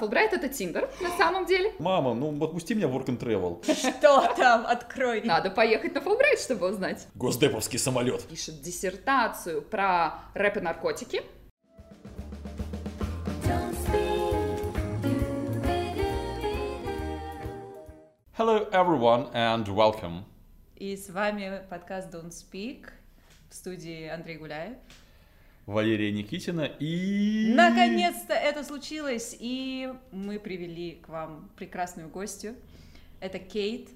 Фулбрайт это Тиндер, на самом деле. Мама, ну отпусти меня в work and travel. Что там? Открой. Надо поехать на Фулбрайт, чтобы узнать. Госдеповский самолет. Пишет диссертацию про рэп и наркотики. Hello everyone and welcome. И с вами подкаст Don't Speak в студии Андрей Гуляев. Валерия Никитина и... Наконец-то это случилось, и мы привели к вам прекрасную гостью. Это Кейт.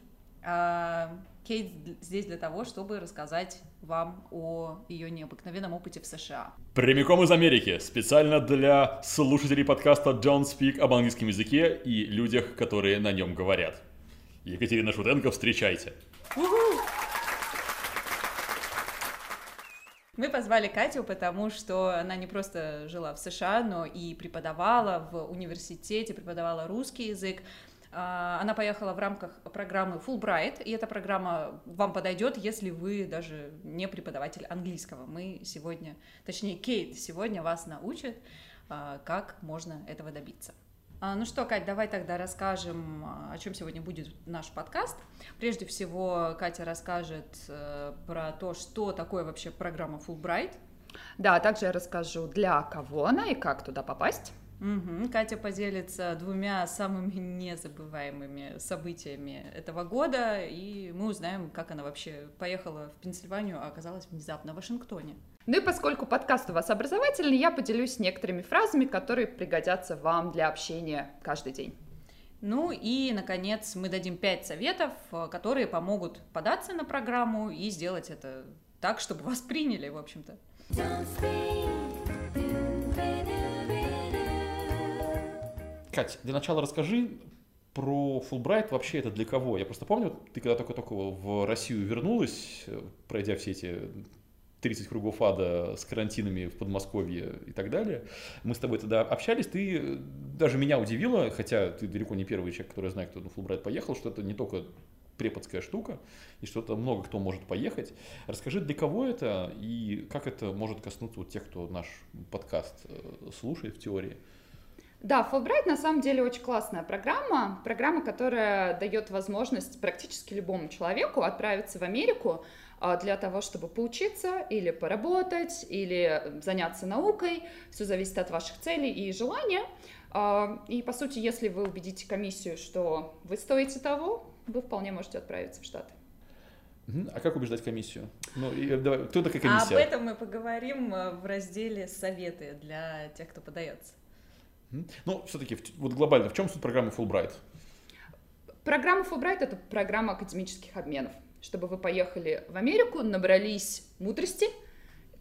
А, Кейт здесь для того, чтобы рассказать вам о ее необыкновенном опыте в США. Прямиком из Америки, специально для слушателей подкаста Don't Speak об английском языке и людях, которые на нем говорят. Екатерина Шутенко, встречайте. Мы позвали Катю, потому что она не просто жила в США, но и преподавала в университете, преподавала русский язык. А, Она поехала в рамках программы Fulbright, и эта программа вам подойдет, если вы даже не преподаватель английского. Мы сегодня, точнее, Кейт сегодня вас научит, а, как можно этого добиться. А, Ну что, Кать, давай тогда расскажем, а, о чем сегодня будет наш подкаст. Прежде всего, Катя расскажет э, про то, что такое вообще программа Fulbright. Да, также я расскажу, для кого она и как туда попасть. Мгм. Катя поделится двумя самыми незабываемыми событиями этого года, и мы узнаем, как она вообще поехала в Пенсильванию, а оказалась внезапно в Вашингтоне. Ну и поскольку подкаст у вас образовательный, я поделюсь некоторыми фразами, которые пригодятся вам для общения каждый день. Ну и, наконец, мы дадим пять советов, э, которые помогут податься на программу и сделать это так, чтобы вас приняли, в общем-то. Кать, для начала расскажи про Фулбрайт вообще это для кого? Я просто помню, ты когда только-только в Россию вернулась, э, пройдя все эти 30 кругов ада с карантинами в Подмосковье и так далее, мы с тобой тогда общались, ты э, даже меня удивила, хотя ты далеко не первый человек, который знает, кто на Фулбрайт поехал, что это не только преподская штука, и что это много кто может поехать. Расскажи, для кого это и как это может коснуться вот тех, кто наш подкаст э, слушает в теории. Да, Fulbright на самом деле очень классная программа, программа, которая дает возможность практически любому человеку отправиться в Америку для того, чтобы поучиться или поработать, или заняться наукой. Все зависит от ваших целей и желания. А, И, по сути, если вы убедите комиссию, что вы стоите того, вы вполне можете отправиться в Штаты. А как убеждать комиссию? Ну, и, давай, кто такая А об комиссия? этом мы поговорим э, в разделе «Советы» для тех, кто подается. Ну, все-таки, вот глобально, в чем суть программы Fulbright? Программа Fulbright — это программа академических обменов. Чтобы вы поехали в Америку, набрались мудрости,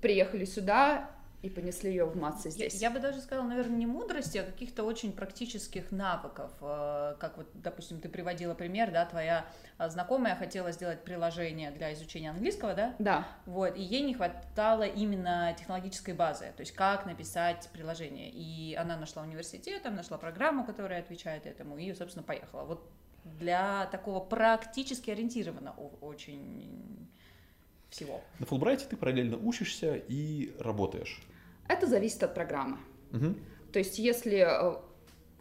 приехали сюда и понесли ее в массы Я, здесь. я бы даже сказала, наверное, не мудрости, а каких-то очень практических навыков. Э, Как вот, допустим, ты приводила пример, да, твоя э, знакомая хотела сделать приложение для изучения английского, да? Да, Вот, и ей не хватало именно технологической базы, то есть как написать приложение. И она нашла университет, там нашла программу, которая отвечает этому, и, собственно, поехала. Вот для такого практически ориентированного очень всего. На Фулбрайте ты параллельно учишься и работаешь. это зависит от программы. Мгм. То есть если э,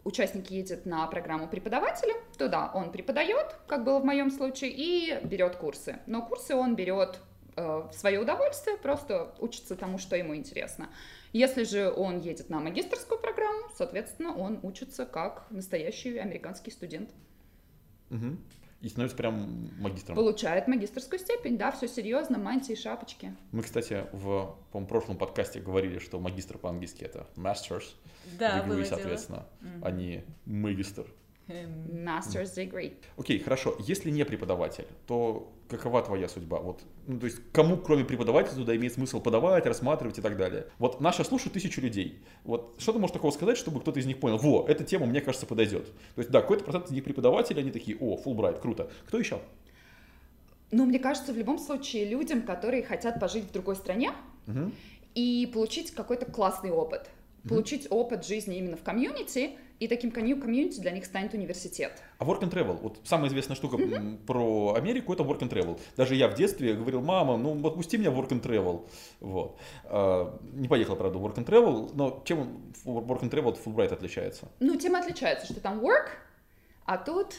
участник едет на программу преподавателя, то да, он преподает, как было в моем случае, и берет курсы. Но курсы он берет э, в свое удовольствие, просто учится тому, что ему интересно. Если же он едет на магистрскую программу, соответственно, он учится как настоящий американский студент. Мгм. И становится прям магистром. Получает магистрскую степень, да, все серьезно, мантии, шапочки. Мы, кстати, в по прошлом подкасте говорили, что магистр по-английски это masters Да, degree, было дело. соответственно, а не магистр. Эм, Master's degree. Окей, хорошо. Если не преподаватель, то какова твоя судьба? Вот, ну, то есть, кому, кроме преподавателя, туда имеет смысл подавать, рассматривать и так далее? Вот нас сейчас слушают тысячу людей. Вот что ты можешь такого сказать, чтобы кто-то из них понял, во, эта тема, мне кажется, подойдет? То есть, да, какой-то процент из них преподаватели, они такие, о, Фулбрайт, круто. Кто еще? Ну, мне кажется, в любом случае людям, которые хотят пожить в другой стране, Мгм. и получить какой-то классный опыт. Мгм. Получить опыт жизни именно в комьюнити и таким комьюнити для них станет университет. А work and travel, вот самая известная штука mm-hmm. про Америку это work and travel. Даже я в детстве говорил, мама, ну отпусти меня в work and travel. Вот. А, не поехал, правда, в work and travel, но чем work and travel от Fulbright отличается? Ну, тем отличается, что там work, а тут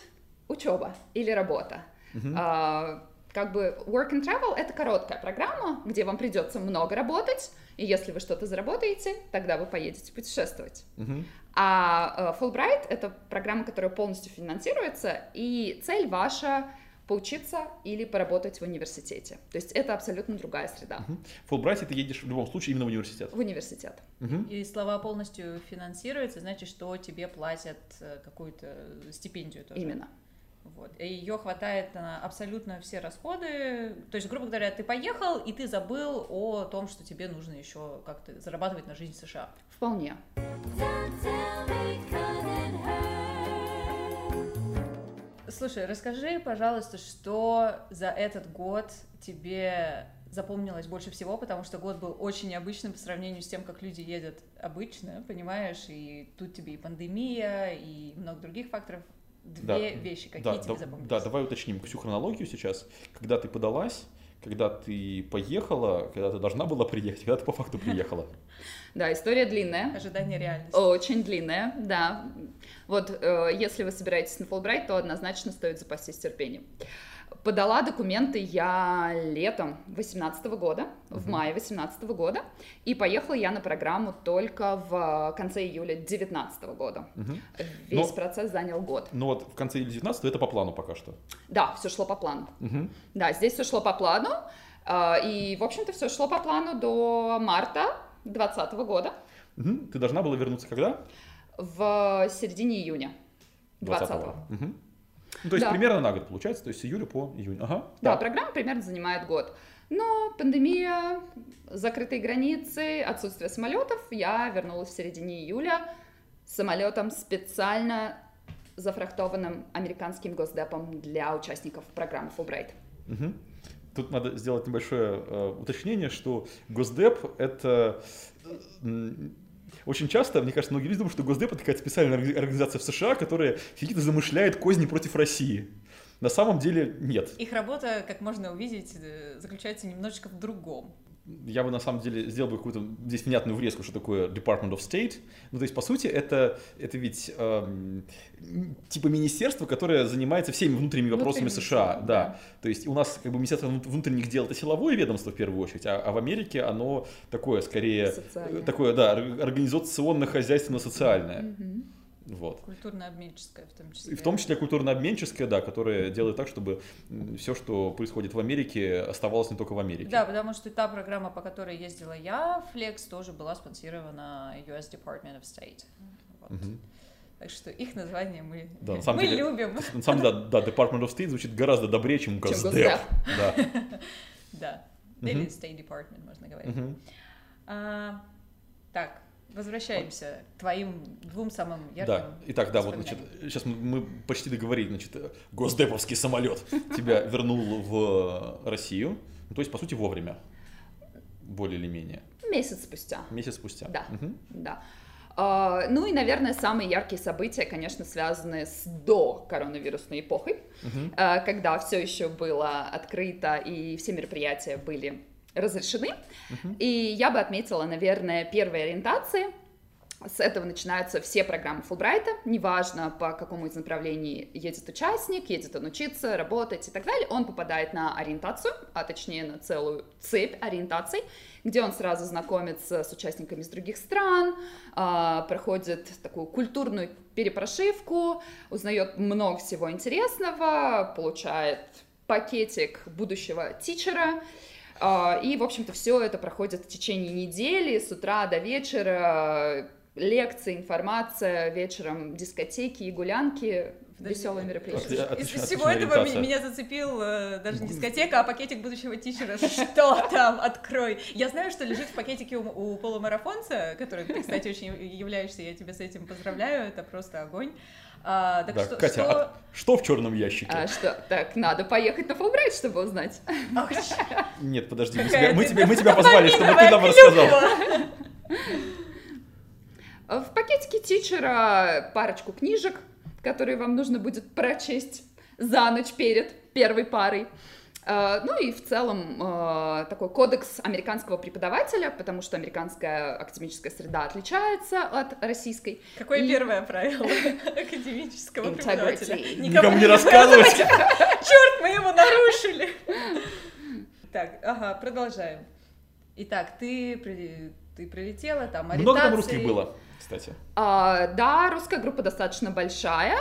учеба или работа. Mm-hmm. А, как бы work and travel это короткая программа, где вам придется много работать, и если вы что-то заработаете, тогда вы поедете путешествовать. Uh-huh. А uh, Fulbright это программа, которая полностью финансируется, и цель ваша поучиться или поработать в университете. То есть это абсолютно другая среда. Uh-huh. Fulbright ты едешь в любом случае именно в университет. В университет. Uh-huh. И слова полностью финансируются, значит, что тебе платят э, какую-то стипендию тоже. Именно. Вот. И ее хватает на абсолютно все расходы. То есть, грубо говоря, ты поехал, и ты забыл о том, что тебе нужно еще как-то зарабатывать на жизнь в США. Вполне. Слушай, расскажи, пожалуйста, что за этот год тебе запомнилось больше всего, потому что год был очень необычным по сравнению с тем, как люди едут обычно, понимаешь, и тут тебе и пандемия, и много других факторов две да, вещи, какие да, тебе да, запомнились? Да, давай уточним всю хронологию сейчас. Когда ты подалась, когда ты поехала, когда ты должна была приехать, когда ты по факту приехала. Да, история длинная. Ожидание реальности. Очень длинная, да. Вот э, если вы собираетесь на Фулбрайт, то однозначно стоит запастись терпением. Подала документы я летом 2018 года, uh-huh. в мае 2018 года, и поехала я на программу только в конце июля 2019 года. Uh-huh. Весь но, процесс занял год. Ну вот в конце июля 2019 это по плану пока что. Да, все шло по плану. Uh-huh. Да, здесь все шло по плану, а, и, в общем-то, все шло по плану до марта 2020 года. Uh-huh. Ты должна была вернуться когда? В середине июня 2020. 20 угу. Ну, то есть да. примерно на год получается, то есть с июля по июнь. Ага. Да, да, программа примерно занимает год. Но пандемия, закрытые границы, отсутствие самолетов, я вернулась в середине июля самолетом специально зафрахтованным американским госдепом для участников программы Fulbright. Угу. Тут надо сделать небольшое э, уточнение, что Госдеп это очень часто, мне кажется, многие люди думают, что Госдеп это какая-то специальная организация в США, которая сидит и замышляет козни против России. На самом деле нет. Их работа, как можно увидеть, э, заключается немножечко в другом я бы на самом деле сделал бы какую-то здесь внятную врезку, что такое Department of State. Ну, то есть, по сути, это, это ведь эм, типа министерство, которое занимается всеми внутренними вопросами Внутренний, США. Да. да. То есть, у нас как бы Министерство внутренних дел это силовое ведомство в первую очередь, а, а в Америке оно такое, скорее, Социальное. такое, да, организационно-хозяйственно-социальное. Угу. Вот. Культурно-обменческая в том числе. И в том числе культурно-обменческая, да, которая делает так, чтобы все, что происходит в Америке, оставалось не только в Америке. Да, потому что та программа, по которой ездила я, Flex, тоже была спонсирована US Department of State. Вот. Угу. Так что их название мы, да, на самом мы деле, любим. На самом деле, да, Department of State звучит гораздо добрее, чем Госдеп. Да. Да. Или State Department, можно говорить. А, так, Возвращаемся к твоим двум самым ярким Да, итак, да, вот, значит, сейчас мы почти договорились, значит, госдеповский самолет тебя вернул в Россию, ну, то есть, по сути, вовремя, более или менее. Месяц спустя. Месяц спустя. Да, угу. да. Uh, ну и, наверное, самые яркие события, конечно, связаны с до коронавирусной эпохой, uh-huh. uh, когда все еще было открыто и все мероприятия были разрешены. Uh-huh. И я бы отметила, наверное, первые ориентации. С этого начинаются все программы Фулбрайта, неважно по какому из направлений едет участник, едет он учиться, работать и так далее, он попадает на ориентацию, а точнее на целую цепь ориентаций, где он сразу знакомится с участниками из других стран, а, проходит такую культурную перепрошивку, узнает много всего интересного, получает пакетик будущего тичера, и, в общем-то, все это проходит в течение недели, с утра до вечера, лекции, информация, вечером дискотеки и гулянки, веселые мероприятия. Из всего этого меня зацепил э, даже не дискотека, а пакетик будущего тичера. Что там? Открой. Я знаю, что лежит в пакетике у, у полумарафонца, который ты, кстати, очень являешься, я тебя с этим поздравляю, это просто огонь. А, так да, что, Катя, что... А что в черном ящике? А, что? Так, надо поехать на Фулбрайт, чтобы узнать. Нет, подожди, мы тебя, мы тебя, мы тебя позвали, чтобы ты нам рассказал. В пакетике тичера парочку книжек, которые вам нужно будет прочесть за ночь перед первой парой. Э, ну и в целом э, такой кодекс американского преподавателя, потому что американская академическая среда отличается от российской. Какое И- первое правило академического Integrity. преподавателя? Никому не рассказывать. Черт, мы его нарушили. Так, ага, продолжаем. Итак, ты, при- ты прилетела, там Много там русских было, кстати. А, да, русская группа достаточно большая.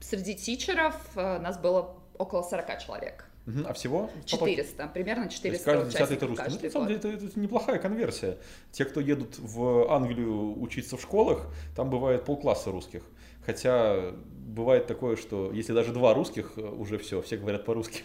Среди тичеров э, нас было около 40 человек. А всего? 400, примерно То есть 400 каждый десятый это русский. Ну, на самом деле, это, это неплохая конверсия. Те, кто едут в Англию учиться в школах, там бывает полкласса русских. Хотя бывает такое, что если даже два русских, э, уже все, все говорят по-русски.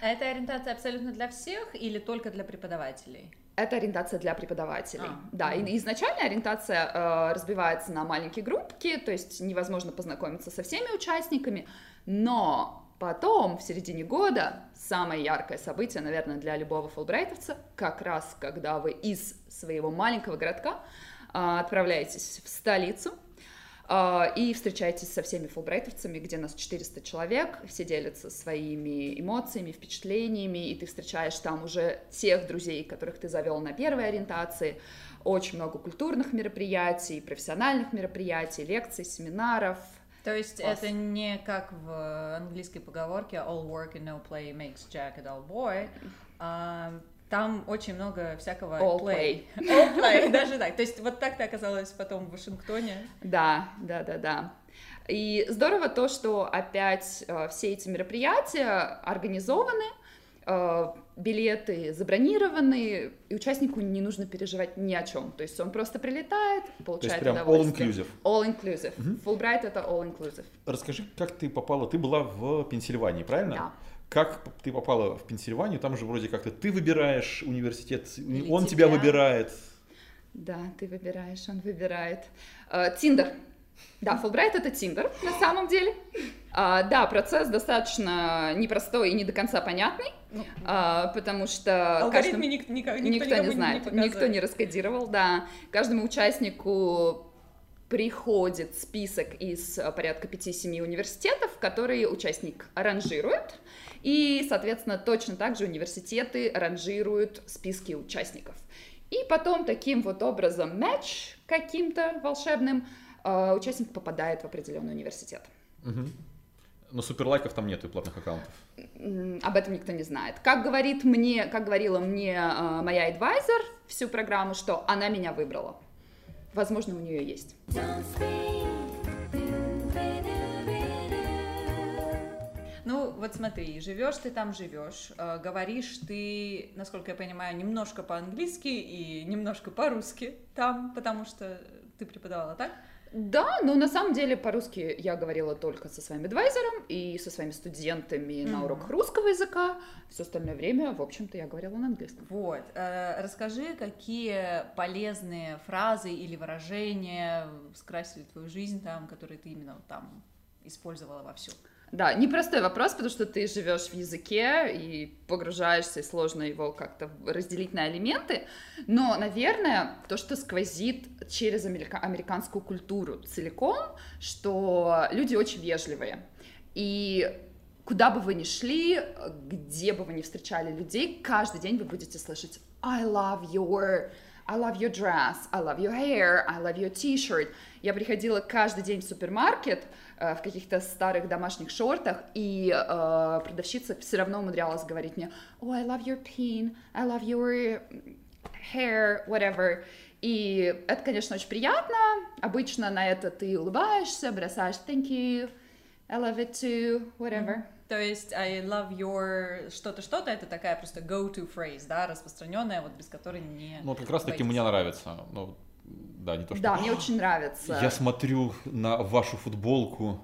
Это ориентация абсолютно для всех или только для преподавателей? Это ориентация для преподавателей. А, да, и изначально ориентация э, разбивается на маленькие группки, то есть невозможно познакомиться со всеми участниками, но потом, в середине года, самое яркое событие, наверное, для любого фулбрайтовца, как раз когда вы из своего маленького городка э, отправляетесь в столицу, и встречаетесь со всеми фулбрайтовцами, где нас 400 человек, все делятся своими эмоциями, впечатлениями, и ты встречаешь там уже тех друзей, которых ты завел на первой ориентации, очень много культурных мероприятий, профессиональных мероприятий, лекций, семинаров. То есть Класс. это не как в английской поговорке all work and no play makes Jack a dull boy. а, там очень много всякого All play. All play, даже так. То есть вот так ты оказалась потом в Вашингтоне. Да, да, да, да. И здорово то, что опять э, все эти мероприятия организованы, э, билеты забронированы, и участнику не нужно переживать ни о чем. То есть он просто прилетает, То есть получает прям all удовольствие. inclusive. All inclusive. Мгм. Fulbright это all inclusive. Расскажи, как ты попала? Ты была в Пенсильвании, правильно? Да. Как ты попала в Пенсильванию? Там же вроде как-то ты выбираешь университет, Или он тебя тебя. выбирает. Да, ты выбираешь, он выбирает. Э, Тиндер. Да, Фулбрайт это Тиндер на самом деле. А, да, процесс достаточно непростой и не до конца понятный, Ну, а, потому что алгоритмы каждому- ник- никак- никто, никто, не знает, показывает. никто не раскодировал, да. Каждому участнику приходит список из э, порядка 5-7 университетов, которые участник ранжирует, и, соответственно, точно так же университеты ранжируют списки участников. И потом таким вот образом матч каким-то волшебным э, участник попадает в определенный университет. Мгм. Но суперлайков там нету и платных аккаунтов. Об этом никто не знает. Как говорит мне, как говорила мне э, моя адвайзер всю программу, что она меня выбрала. Возможно, у нее есть. Вот смотри, живешь ты там, живешь, э, говоришь ты, насколько я понимаю, немножко по-английски и немножко по-русски там, потому что ты преподавала, так? Да, но на самом деле по-русски я говорила только со своим адвайзером и со своими студентами на Мгм. уроках русского языка. Все остальное время, в общем-то, я говорила на английском. Вот. э, Расскажи, какие полезные фразы или выражения скрасили твою жизнь там, которые ты именно там использовала вовсю. Да, непростой вопрос, потому что ты живешь в языке и погружаешься, и сложно его как-то разделить на элементы. Но, наверное, то, что сквозит через америка- американскую культуру целиком, что люди очень вежливые. И куда бы вы ни шли, где бы вы ни встречали людей, каждый день вы будете слышать I love your I love your dress, I love your hair, I love your t-shirt. Я приходила каждый день в супермаркет э, в каких-то старых домашних шортах, и э, продавщица все равно умудрялась говорить мне Oh, I love your pin, I love your hair, whatever. И это, конечно, очень приятно. Обычно на это ты улыбаешься, бросаешь thank you, I love it too, whatever. То есть I love your что-то, что-то, это такая просто go-to phrase, да, распространенная, вот без которой не... Ну, вот как раз таки мне нравится. Ну, да, не то, что... Да, мне очень нравится. Я смотрю на вашу футболку,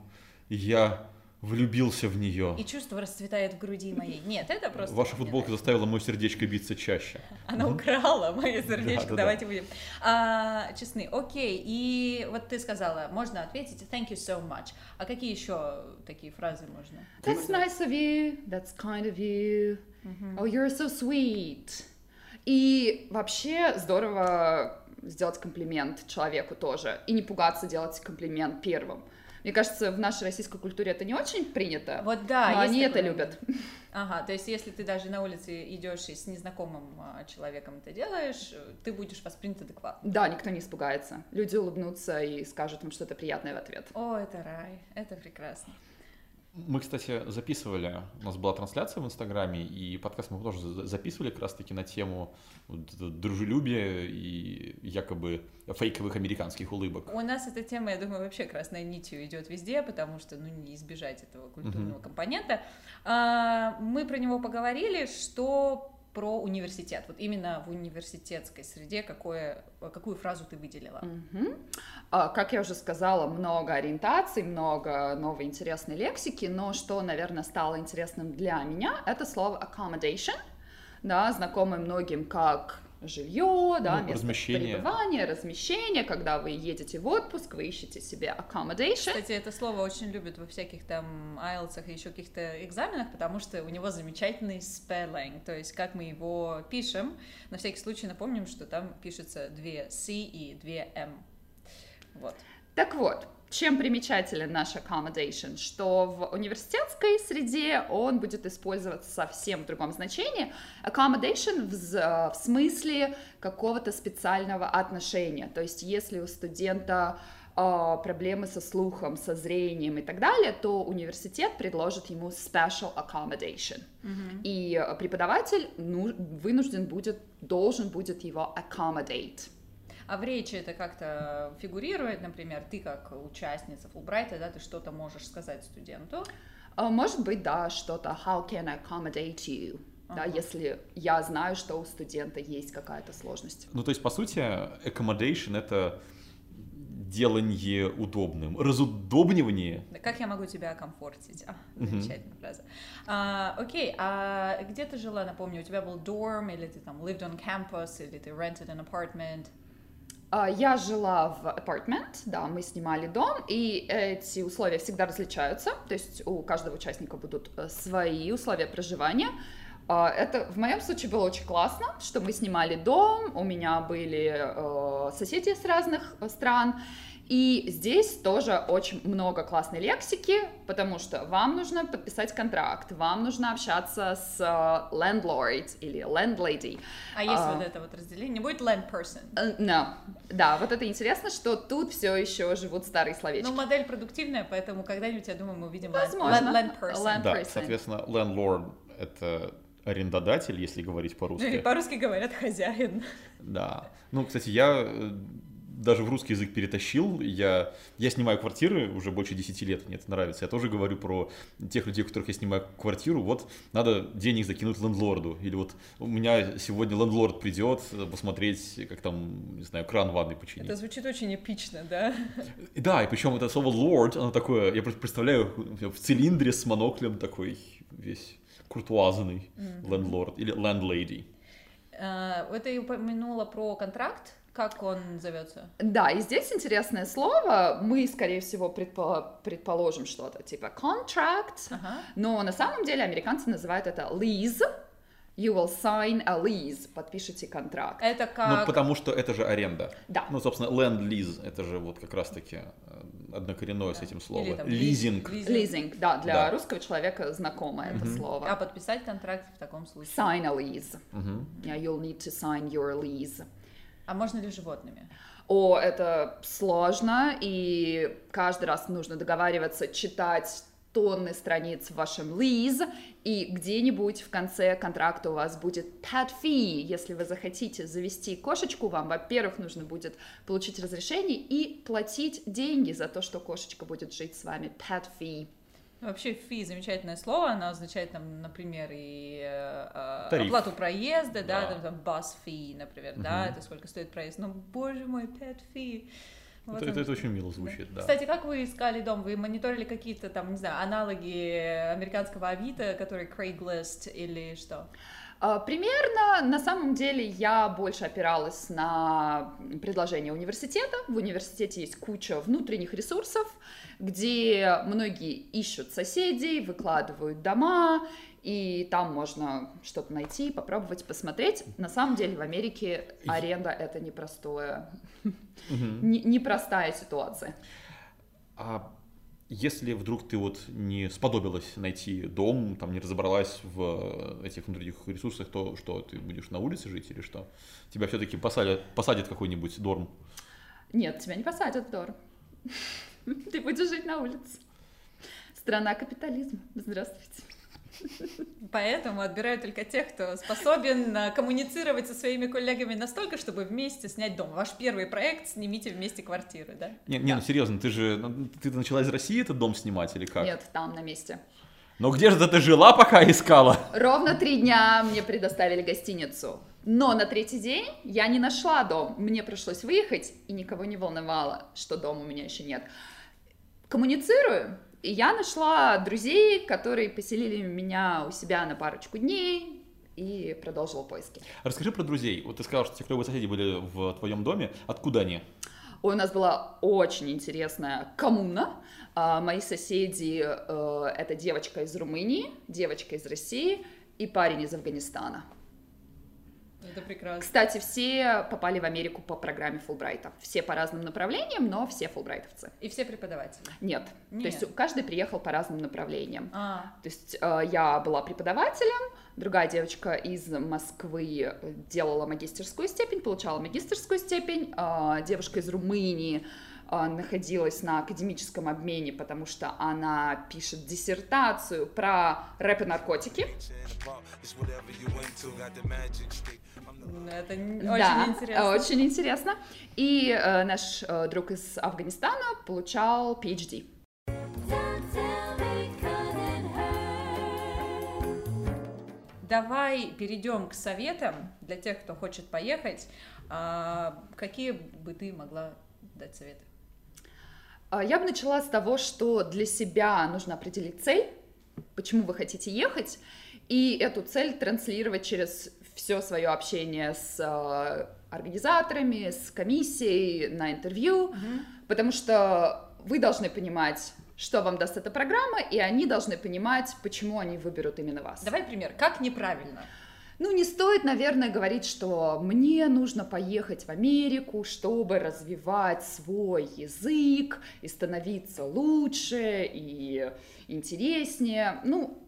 я влюбился в нее. И чувство расцветает в груди моей. Нет, это просто... Ваша футболка нравится. заставила мое сердечко биться чаще. Она украла мое сердечко, Да, да, да. давайте будем а, честны. Окей, и вот ты сказала, можно ответить thank you so much. А какие еще такие фразы можно? That's nice of you, that's kind of you, oh, you're so sweet. И вообще здорово сделать комплимент человеку тоже, и не пугаться делать комплимент первым. Мне кажется, в нашей российской культуре это не очень принято, Вот да, но они это такое. любят. Ага, то есть если ты даже на улице идешь и с незнакомым а, человеком это делаешь, ты будешь воспринят адекватно. Да, никто не испугается. Люди улыбнутся и скажут вам что-то приятное в ответ. О, это рай, это прекрасно. Мы, кстати, записывали, у нас была трансляция в Инстаграме, и подкаст мы тоже за- записывали как раз-таки на тему дружелюбия и якобы фейковых американских улыбок. У нас эта тема, я думаю, вообще красной нитью идет везде, потому что, ну, не избежать этого культурного Мгм. компонента. А, мы про него поговорили, что про университет. Вот именно в университетской среде какое, какую фразу ты выделила? Мгм. А, Как я уже сказала, много ориентаций, много новой интересной лексики, но что, наверное, стало интересным для меня, это слово accommodation, да, знакомое многим как жилье, да, Ну, место размещение. пребывания, размещение, когда вы едете в отпуск, вы ищете себе accommodation. Кстати, это слово очень любят во всяких там IELTS и еще каких-то экзаменах, потому что у него замечательный spelling, то есть как мы его пишем. На всякий случай напомним, что там пишется две C и две M. Вот. Так вот, чем примечателен наш accommodation, что в университетской среде он будет использоваться совсем в другом значении. Accommodation в, з- в смысле какого-то специального отношения. То есть если у студента а, проблемы со слухом, со зрением и так далее, то университет предложит ему special accommodation. И э, преподаватель ну, вынужден будет, должен будет его accommodate. А в речи это как-то фигурирует, например, ты как участница Фулбрайта, да, ты что-то можешь сказать студенту. А, Может быть, да, что-то how can I accommodate you? Да, Ага. если я знаю, что у студента есть какая-то сложность. Ну, то есть, по сути, accommodation — это делание удобным, разудобнивание. Да Как я могу тебя окомфортить? А, замечательная фраза. А, окей, а где ты жила, напомню, у тебя был dorm, или ты там lived on campus, или ты rented an apartment? А, Я жила в apartment, да, мы снимали дом, и эти условия всегда различаются, то есть у каждого участника будут э, свои условия проживания. А, Это в моем случае было очень классно, что мы снимали дом, у меня были э, соседи с разных э, стран, и здесь тоже очень много классной лексики, потому что вам нужно подписать контракт, вам нужно общаться с э, landlord или landlady. А есть А. вот это вот разделение? Не будет land person? Э, No. Да, вот это интересно, что тут все еще живут старые словечки. Ну, модель продуктивная, поэтому когда-нибудь, я думаю, мы увидим Возможно. land, land person. Land Да, person. соответственно, landlord — это арендодатель, если говорить Ну, или по-русски. по-русски говорят хозяин. Да. Ну, кстати, я э, даже в русский язык перетащил. Я, я снимаю квартиры уже больше 10 лет, мне это нравится. Я тоже говорю про тех людей, у которых я снимаю квартиру. Вот надо денег закинуть лендлорду. Или вот у меня сегодня лендлорд придет посмотреть, как там, не знаю, кран в ванной починить. Это звучит очень эпично, да? Да, и причем это слово lord, оно такое, я просто представляю в цилиндре с моноклем такой весь куртуазный лендлорд или landlady. А, Это и упомянула про контракт. Как он зовется? Да, и здесь интересное слово. Мы, скорее всего, предпо- предположим что-то типа contract, Ага. но на самом деле американцы называют это lease. You will sign a lease, подпишите контракт. Это Ну, как... потому что это же аренда. Да. Ну, собственно, land-lease, это же вот как раз-таки э, однокоренное с этим Или словом. там Лизинг. лиз- Leasing, да, для Да. русского человека знакомое это Мгм. слово. А подписать контракт в таком случае? Sign a lease. Мгм. Yeah, you'll need to sign your lease. А можно ли животными? О, это сложно, и каждый раз нужно договариваться читать тонны страниц в вашем lease, и где-нибудь в конце контракта у вас будет pet fee. Если вы захотите завести кошечку, вам, во-первых, нужно будет получить разрешение и платить деньги за то, что кошечка будет жить с вами. Pet fee. Вообще фи замечательное слово, оно означает, там, например, и э, э, Тариф. оплату проезда, да, Да. там, там bus fee, например, да, это сколько стоит проезд. Ну, боже мой, pet fee. Вот Это, это- он. это очень мило звучит, да. Кстати, как вы искали дом? Вы мониторили какие-то там, не знаю, аналоги американского Авито, который Craigslist или что? А, Примерно, на самом деле, я больше опиралась на предложение университета. В университете есть куча внутренних ресурсов, где многие ищут соседей, выкладывают дома, и там можно что-то найти, попробовать, посмотреть. На самом деле в Америке аренда это непростое, непростая ситуация. А если вдруг ты вот не сподобилась найти дом, там не разобралась в этих внутренних ресурсах, то что ты будешь на улице жить или что? Тебя все-таки посадят, посадят какой-нибудь дорм? Нет, тебя не посадят в дом. Ты будешь жить на улице. Страна капитализма. Здравствуйте. Поэтому отбирают только тех, кто способен а, коммуницировать со своими коллегами настолько, чтобы вместе снять дом. Ваш первый проект «Снимите вместе квартиры», да? Не, не, ну серьезно, ты же ну, ты начала из России этот дом снимать или как? Нет, там на месте. Но где же ты жила, пока искала? Ровно три дня мне предоставили гостиницу. Но на третий день я не нашла дом. Мне пришлось выехать, и никого не волновало, что дома у меня еще нет. Коммуницирую, и я нашла друзей, которые поселили меня у себя на парочку дней, и продолжила поиски. Расскажи про друзей. Вот ты сказал, что те клевые соседи были в твоем доме. Откуда они? Ой, у нас была очень интересная коммуна. А, Мои соседи э, это девочка из Румынии, девочка из России и парень из Афганистана. Это прекрасно. Кстати, все попали в Америку по программе Фулбрайта. Все по разным направлениям, но все фулбрайтовцы. И все преподаватели. Нет. Нет. То есть каждый приехал по разным направлениям. А, То есть э, я была преподавателем, другая девочка из Москвы э, делала магистерскую степень, получала магистерскую степень, а девушка из Румынии э, находилась на академическом обмене, потому что она пишет диссертацию про рэп и наркотики. Это н- Да, очень интересно. очень интересно. И э, наш э, друг из Афганистана получал PhD. Давай перейдем к советам для тех, кто хочет поехать. А, какие бы ты могла дать советы? А, Я бы начала с того, что для себя нужно определить цель, почему вы хотите ехать, и эту цель транслировать через все свое общение с э, организаторами, с комиссией, на интервью, потому что вы должны понимать, что вам даст эта программа, и они должны понимать, почему они выберут именно вас. Давай пример. Как неправильно? Ну, не стоит, наверное, говорить, что мне нужно поехать в Америку, чтобы развивать свой язык и становиться лучше и интереснее. Ну,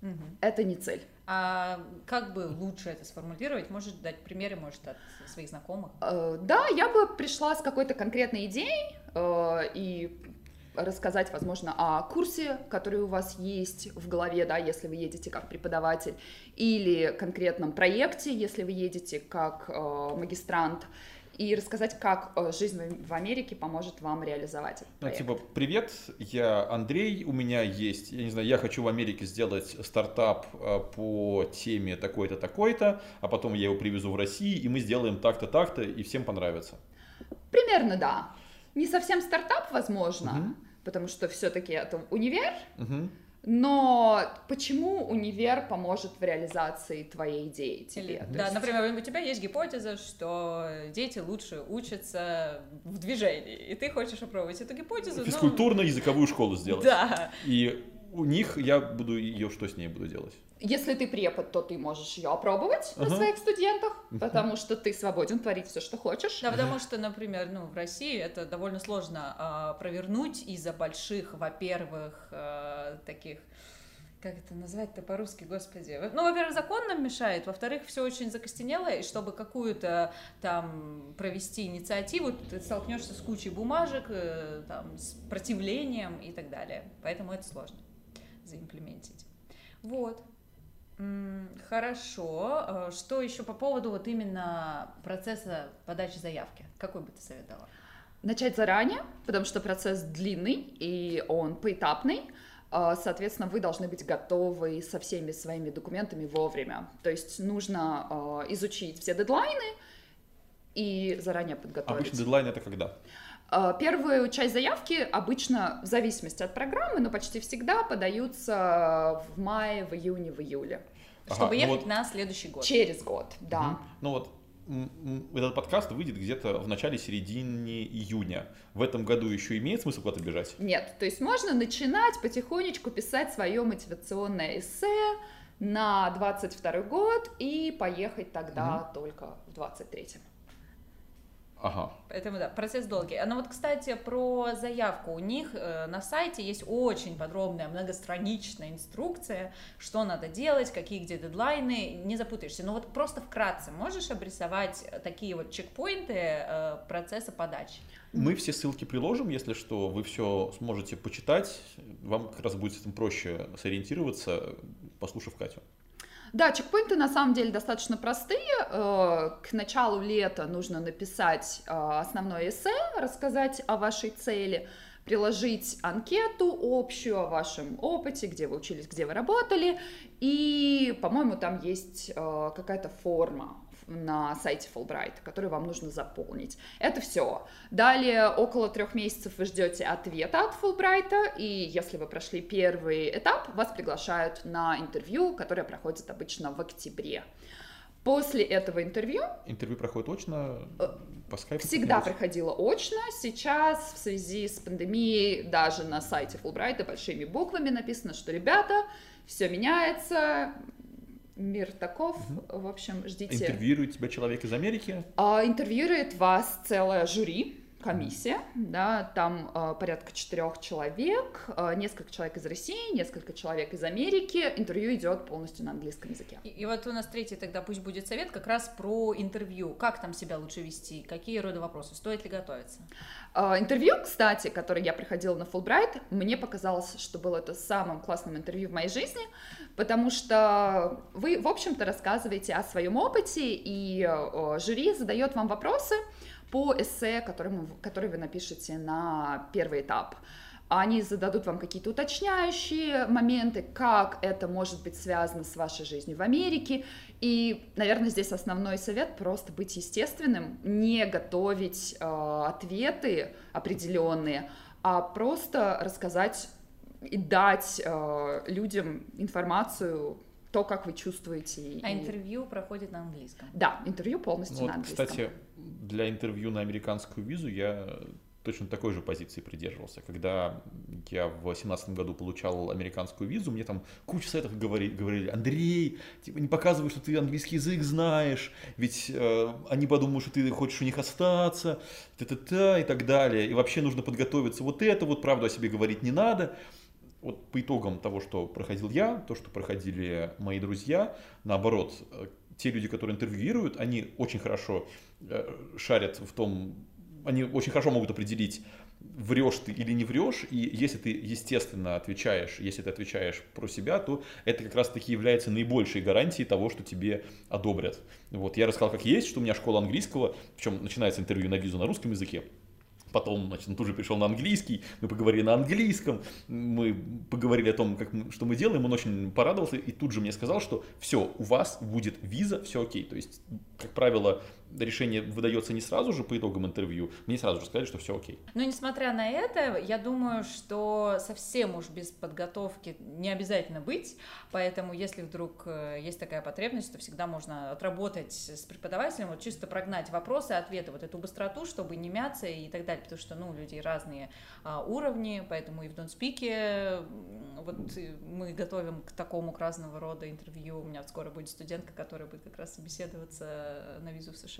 Мгм. это не цель. А как бы лучше это сформулировать? Может дать примеры, может, от своих знакомых? Э, Да, я бы пришла с какой-то конкретной идеей э, и рассказать, возможно, о курсе, который у вас есть в голове, да, если вы едете как преподаватель, или конкретном проекте, если вы едете как э, магистрант, и рассказать, как э, жизнь в- Америке поможет вам реализовать этот Ну, типа, привет, я Андрей, у меня есть, я не знаю, я хочу в Америке сделать стартап э, по теме такой-то, такой-то, а потом я его привезу в Россию, и мы сделаем так-то, так-то, и всем понравится. Примерно, да. Не совсем стартап, возможно, Мгм. потому что все-таки это универ, Мгм. Но почему универ поможет в реализации твоей идеи тебе? Или- да, есть- например, у тебя есть гипотеза, что дети лучше учатся в движении, и ты хочешь опробовать эту гипотезу. Физкультурно-языковую школу сделать. Да. И у них я буду ее, что с ней буду делать? Если ты препод, то ты можешь ее опробовать на Ага. своих студентах, потому что ты свободен творить все, что хочешь. Да, потому что, например, ну, в России это довольно сложно а, провернуть из-за больших, во-первых, а, таких как это назвать-то по-русски, господи? Ну, во-первых, закон нам мешает, во-вторых, все очень закостенело, и чтобы какую-то там провести инициативу, ты столкнешься с кучей бумажек, э, там, с противлением и так далее. Поэтому это сложно заимплементить. Вот. Хорошо. Э, Что еще по поводу вот именно процесса подачи заявки? Какой бы ты совет дала? Начать заранее, потому что процесс длинный и он поэтапный. А, Соответственно, вы должны быть готовы со всеми своими документами вовремя. То есть нужно а, изучить все дедлайны и заранее подготовить. Обычно дедлайн это когда? А, Первую часть заявки обычно, в зависимости от программы, но почти всегда подаются в мае, в июне, в июле. Ага, чтобы ну ехать вот- на следующий год. Через год, да. Мгм. Ну вот м, м, этот подкаст выйдет где-то в начале-середине июня. В этом году еще имеет смысл куда-то бежать? Нет, то есть можно начинать потихонечку писать свое мотивационное эссе на 22 год и поехать тогда только в 23 Ага. Поэтому да, процесс долгий. А ну вот, кстати, про заявку. У них э, на сайте есть очень подробная, многостраничная инструкция, что надо делать, какие где дедлайны, не запутаешься. Но вот просто вкратце можешь обрисовать такие вот чекпоинты э, процесса подачи? Мы все ссылки приложим, если что, вы все сможете почитать. Вам как раз будет с этим проще сориентироваться, послушав Катю. Да, чекпоинты на самом деле достаточно простые. Э, К началу лета нужно написать э, основное эссе, рассказать о вашей цели, приложить анкету общую о вашем опыте, где вы учились, где вы работали. И, по-моему, там есть э, какая-то форма на сайте Fulbright, которую вам нужно заполнить. Это все. Далее около трех месяцев вы ждете ответа от Фулбрайта, и если вы прошли первый этап, вас приглашают на интервью, которое проходит обычно в октябре. После этого интервью Интервью проходит очно, по скайпу. всегда проходило очно. Сейчас в связи с пандемией даже на сайте Фулбрайта большими буквами написано, что ребята, все меняется, мир таков. В общем, ждите. Интервьюирует тебя человек из Америки. А, Интервьюирует вас целое жюри, комиссия, да, там а, порядка четырех человек, а, несколько человек из России, несколько человек из Америки. Интервью идет полностью на английском языке. И, и вот у нас третий тогда пусть будет совет как раз про интервью. Как там себя лучше вести? Какие роды вопросы? Стоит ли готовиться? А, Интервью, кстати, которое я проходила на Фулбрайт, мне показалось, что было это самым классным интервью в моей жизни, потому что вы, в общем-то, рассказываете о своем опыте, и э, жюри задает вам вопросы по эссе, которому, который вы напишете на первый этап. Они зададут вам какие-то уточняющие моменты, как это может быть связано с вашей жизнью в Америке. И, наверное, здесь основной совет просто быть естественным, не готовить э, ответы определенные, а просто рассказать и дать э, людям информацию, то, как вы чувствуете. А и- интервью проходит на английском. Да, интервью полностью Ну, на вот, английском. кстати, для интервью на американскую визу я точно такой же позиции придерживался. Когда я в 2017 году получал американскую визу, мне там куча советов говорили, говорили Андрей, типа не показывай, что ты английский язык знаешь, ведь э, они подумают, что ты хочешь у них остаться, та-та-та и так далее. И вообще нужно подготовиться вот это, вот правду о себе говорить не надо. Вот по итогам того, что проходил я, то, что проходили мои друзья, наоборот, э, те люди, которые интервьюируют, они очень хорошо э, шарят в том, они очень хорошо могут определить, врешь ты или не врешь, и если ты естественно отвечаешь, если ты отвечаешь про себя, то это как раз таки является наибольшей гарантией того, что тебе одобрят. Вот, я рассказал как есть, что у меня школа английского, причем начинается интервью на визу на русском языке, Потом, значит, он тут же перешел на английский, мы поговорили на английском, мы поговорили о том, как мы- что мы делаем, он очень порадовался и тут же мне сказал, что все, у вас будет виза, все окей. То есть, как правило, решение выдается не сразу же по итогам интервью, мне сразу же сказали, что все окей. Но несмотря на это, я думаю, что совсем уж без подготовки не обязательно быть, поэтому если вдруг э, есть такая потребность, то всегда можно отработать с преподавателем, вот чисто прогнать вопросы, ответы, вот эту быстроту, чтобы не мяться и так далее, потому что, ну, у людей разные а, уровни, поэтому и в Донспике вот мы готовим к такому к разного рода интервью, у меня скоро будет студентка, которая будет как раз собеседоваться на визу в США,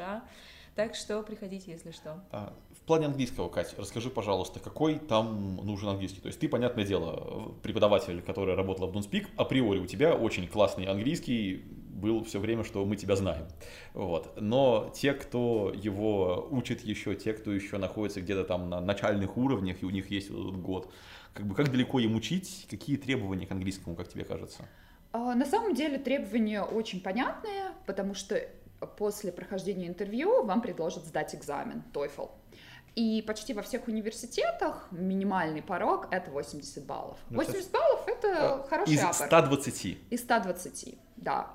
так что приходите, если что. А, В плане английского, Кать, расскажи, пожалуйста, какой там нужен английский? То есть ты, понятное дело, преподаватель, который работал в Дунспик, априори у тебя очень классный английский был все время, что мы тебя знаем. Вот. Но те, кто его учит еще, те, кто еще находится где-то там на начальных уровнях, и у них есть вот этот год, как бы как далеко им учить, какие требования к английскому, как тебе кажется? А, На самом деле требования очень понятные, потому что после прохождения интервью вам предложат сдать экзамен TOEFL. И почти во всех университетах минимальный порог это 80 баллов. Ну, это 80 баллов это хороший Из апер. 120. Из 120, да.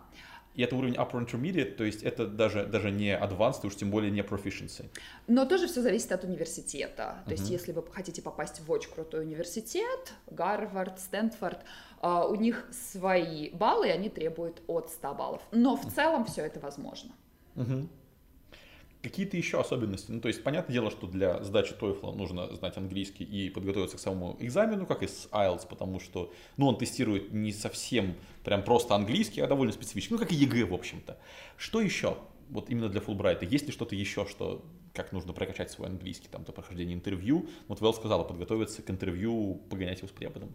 И это уровень upper intermediate, то есть это даже, даже не advanced, уж тем более не proficiency. Но тоже все зависит от университета. То есть, Мгм. если вы хотите попасть в очень крутой университет, Гарвард, Стэнфорд, а, у них свои баллы, и они требуют от 100 баллов. Но в целом все это возможно. Мгм. Какие-то еще особенности? Ну, то есть, понятное дело, что для сдачи TOEFL нужно знать английский и подготовиться к самому экзамену, как и с IELTS, потому что, ну, он тестирует не совсем прям просто английский, а довольно специфический, ну, как и ЕГЭ, в общем-то. Что еще? Вот именно для Фулбрайта. Есть ли что-то еще, что как нужно прокачать свой английский там до прохождения интервью? Вот Вэл сказала, подготовиться к интервью, погонять его с преподом.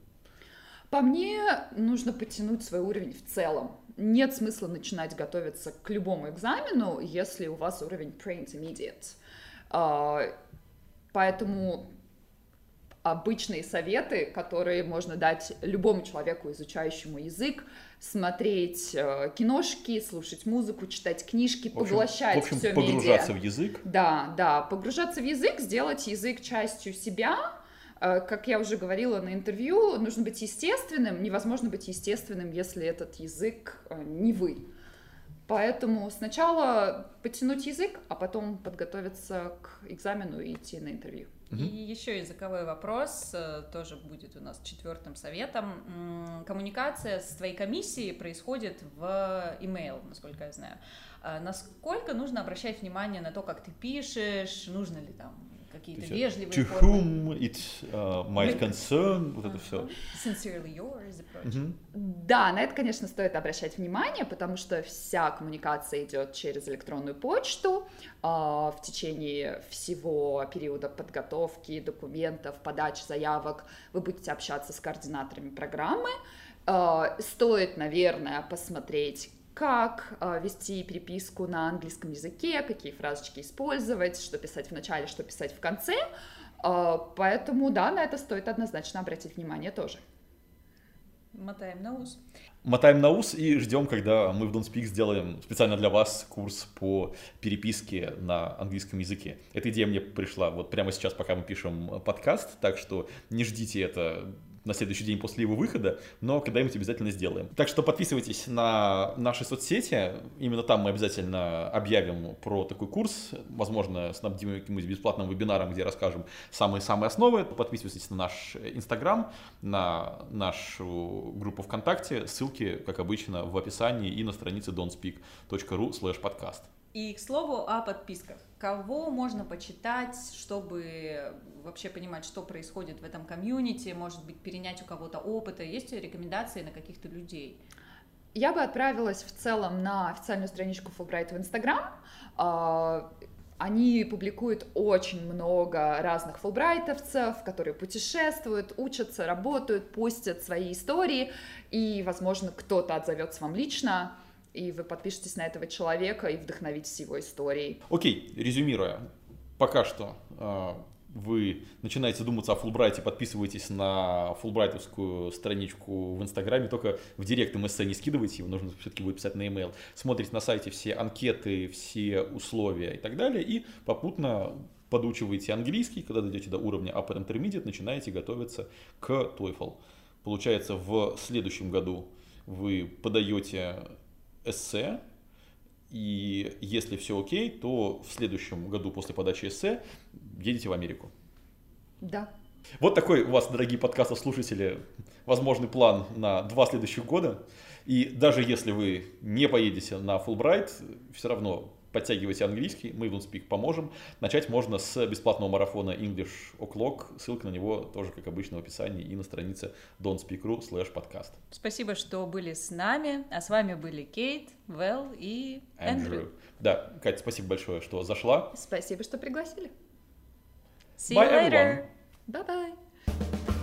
По мне, нужно подтянуть свой уровень в целом. Нет смысла начинать готовиться к любому экзамену, если у вас уровень pre-intermediate. А, Поэтому обычные советы, которые можно дать любому человеку, изучающему язык, смотреть э, киношки, слушать музыку, читать книжки, В общем, поглощать в общем, все погружаться медиа. в язык. Да, да, погружаться в язык, сделать язык частью себя. Э, Как я уже говорила на интервью, нужно быть естественным. Невозможно быть естественным, если этот язык э, не вы. Поэтому сначала подтянуть язык, а потом подготовиться к экзамену и идти на интервью. И еще языковой вопрос э, тоже будет у нас четвертым советом. Коммуникация с твоей комиссией происходит в email, насколько я знаю. Насколько нужно обращать внимание на то, как ты пишешь, нужно ли там какие-то вежливые to формы? whom it uh, might concern, вот это все. Sincerely yours и прочее. Да, на это, конечно, стоит обращать внимание, потому что вся коммуникация идет через электронную почту а, в течение всего периода подготовки документов, подачи заявок. Вы будете общаться с координаторами программы. А, Стоит, наверное, посмотреть как а, вести переписку на английском языке, какие фразочки использовать, что писать в начале, что писать в конце. А, Поэтому, да, на это стоит однозначно обратить внимание тоже. Мотаем на ус. Мотаем на ус и ждем, когда мы в Don't Speak сделаем специально для вас курс по переписке на английском языке. Эта идея мне пришла вот прямо сейчас, пока мы пишем подкаст, так что не ждите это на следующий день после его выхода, но когда-нибудь обязательно сделаем. Так что подписывайтесь на наши соцсети, именно там мы обязательно объявим про такой курс, возможно, снабдим каким-нибудь бесплатным вебинаром, где расскажем самые-самые основы. Подписывайтесь на наш Инстаграм, на нашу группу ВКонтакте, ссылки, как обычно, в описании и на странице don'tspeak.ru slash podcast. И к слову о подписках. Кого можно почитать, чтобы вообще понимать, что происходит в этом комьюнити, может быть, перенять у кого-то опыта? Есть ли рекомендации на каких-то людей? Я бы отправилась в целом на официальную страничку Fulbright в Инстаграм. Они публикуют очень много разных фулбрайтовцев, которые путешествуют, учатся, работают, постят свои истории, и, возможно, кто-то отзовется вам лично, и вы подпишетесь на этого человека и вдохновитесь его историей. Окей, резюмируя, пока что э, вы начинаете думаться о Фулбрайте, подписывайтесь на фулбрайтовскую страничку в Инстаграме, только в директ МС не скидывайте его, нужно все-таки будет писать на e-mail. Смотрите на сайте все анкеты, все условия и так далее, и попутно подучиваете английский, когда дойдете до уровня Upper Intermediate, начинаете готовиться к TOEFL. Получается, в следующем году вы подаете эссе, и если все окей, то в следующем году после подачи эссе едете в Америку. Да. Вот такой у вас, дорогие подкастослушатели, возможный план на два следующих года. И даже если вы не поедете на Fulbright, все равно подтягивайте английский, мы в Speak поможем. Начать можно с бесплатного марафона English O'Clock. Ссылка на него тоже, как обычно, в описании и на странице don'tspeak.ru slash podcast. Спасибо, что были с нами. А с вами были Кейт, Вэл и Эндрю. Да, Катя, спасибо большое, что зашла. Спасибо, что пригласили. See you Bye, later. everyone. Bye-bye.